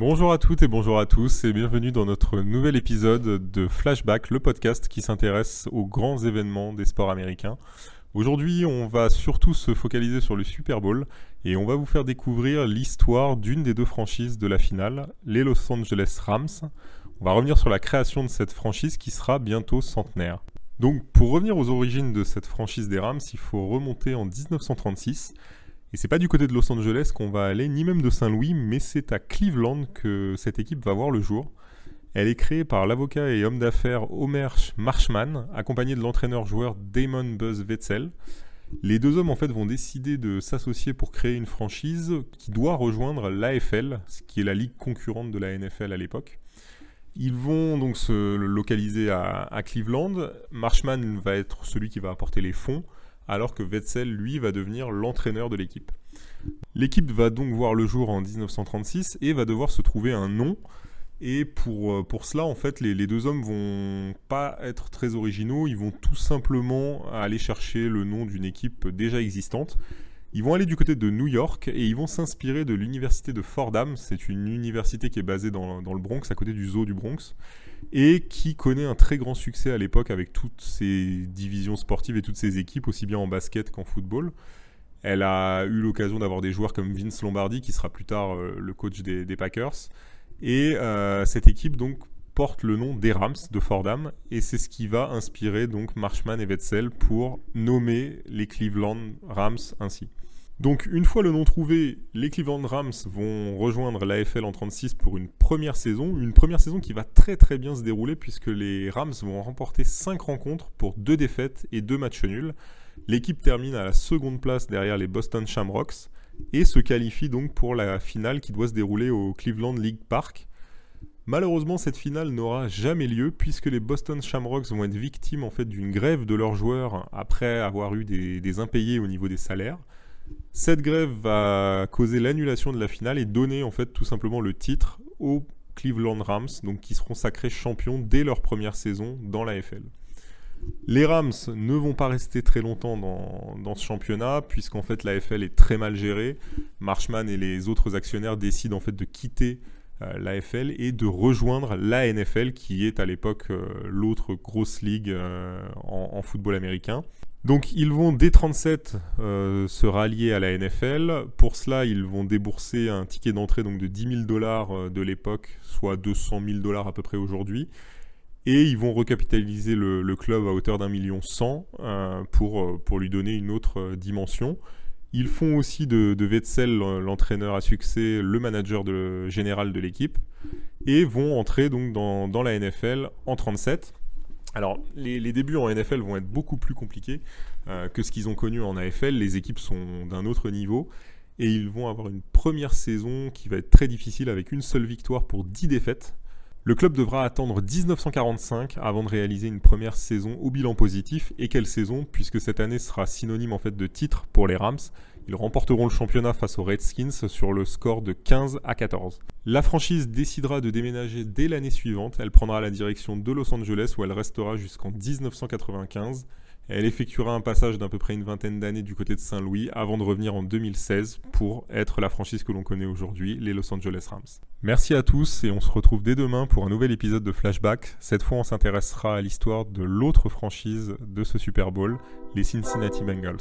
Bonjour à toutes et bonjour à tous et bienvenue dans notre nouvel épisode de Flashback, le podcast qui s'intéresse aux grands événements des sports américains. Aujourd'hui, on va surtout se focaliser sur le Super Bowl et on va vous faire découvrir l'histoire d'une des deux franchises de la finale, les Los Angeles Rams. On va revenir sur la création de cette franchise qui sera bientôt centenaire. Donc pour revenir aux origines de cette franchise des Rams, il faut remonter en 1936 et c'est pas du côté de Los Angeles qu'on va aller, ni même de Saint-Louis, mais c'est à Cleveland que cette équipe va voir le jour. Elle est créée par l'avocat et homme d'affaires Homer Marshman, accompagné de l'entraîneur-joueur Damon Buzz Wetzel. Les deux hommes en fait vont décider de s'associer pour créer une franchise qui doit rejoindre l'AFL, ce qui est la ligue concurrente de la NFL à l'époque. Ils vont donc se localiser à, à Cleveland. Marshman va être celui qui va apporter les fonds alors que Wetzel, lui, va devenir l'entraîneur de l'équipe. L'équipe va donc voir le jour en 1936 et va devoir se trouver un nom. Et pour, euh, cela, en fait, les, deux hommes vont pas être très originaux, ils vont tout simplement aller chercher le nom d'une équipe déjà existante. Ils vont aller du côté de New York et ils vont s'inspirer de l'université de Fordham. C'est une université qui est basée dans, le Bronx, à côté du zoo du Bronx et qui connaît un très grand succès à l'époque avec toutes ses divisions sportives et toutes ses équipes, aussi bien en basket qu'en football. Elle a eu l'occasion d'avoir des joueurs comme Vince Lombardi, qui sera plus tard euh, le coach des, Packers. Et euh, cette équipe donc porte le nom des Rams de Fordham, et c'est ce qui va inspirer donc Marshman et Wetzel pour nommer les Cleveland Rams ainsi. Donc une fois le nom trouvé, les Cleveland Rams vont rejoindre l'AFL en 36 pour une première saison, une première saison qui va très très bien se dérouler puisque les Rams vont remporter 5 rencontres pour 2 défaites et 2 matchs nuls. L'équipe termine à la seconde place derrière les Boston Shamrocks et se qualifie donc pour la finale qui doit se dérouler au Cleveland League Park. Malheureusement, cette finale n'aura jamais lieu puisque les Boston Shamrocks vont être victimes en fait d'une grève de leurs joueurs après avoir eu des impayés au niveau des salaires. Cette grève va causer l'annulation de la finale et donner en fait tout simplement le titre aux Cleveland Rams, qui seront sacrés champions dès leur première saison dans la FL. Les Rams ne vont pas rester très longtemps dans, ce championnat, puisqu'en fait la FL est très mal gérée. Marshman et les autres actionnaires décident en fait de quitter euh, la FL et de rejoindre la NFL, qui est à l'époque euh, l'autre grosse ligue euh, en, football américain. Donc ils vont dès 37 euh, se rallier à la NFL. Pour cela, ils vont débourser un ticket d'entrée donc de 10 000 dollars de l'époque, soit 200 000 dollars à peu près aujourd'hui. Et ils vont recapitaliser le, club à hauteur d'un million cent euh, pour, pour lui donner une autre dimension. Ils font aussi de, de Wetzel, l'entraîneur à succès, le manager général de l'équipe, et vont entrer donc dans, dans la NFL en 37. Alors, les, débuts en NFL vont être beaucoup plus compliqués euh, que ce qu'ils ont connu en AFL. Les équipes sont d'un autre niveau et ils vont avoir une première saison qui va être très difficile avec une seule victoire pour 10 défaites. Le club devra attendre 1945 avant de réaliser une première saison au bilan positif. Et quelle saison, puisque cette année sera synonyme en fait de titre pour les Rams. Ils remporteront le championnat face aux Redskins sur le score de 15 à 14. La franchise décidera de déménager dès l'année suivante. Elle prendra la direction de Los Angeles où elle restera jusqu'en 1995. Elle effectuera un passage d'à peu près une vingtaine d'années du côté de Saint-Louis avant de revenir en 2016 pour être la franchise que l'on connaît aujourd'hui, les Los Angeles Rams. Merci à tous et on se retrouve dès demain pour un nouvel épisode de Flashback. Cette fois, on s'intéressera à l'histoire de l'autre franchise de ce Super Bowl, les Cincinnati Bengals.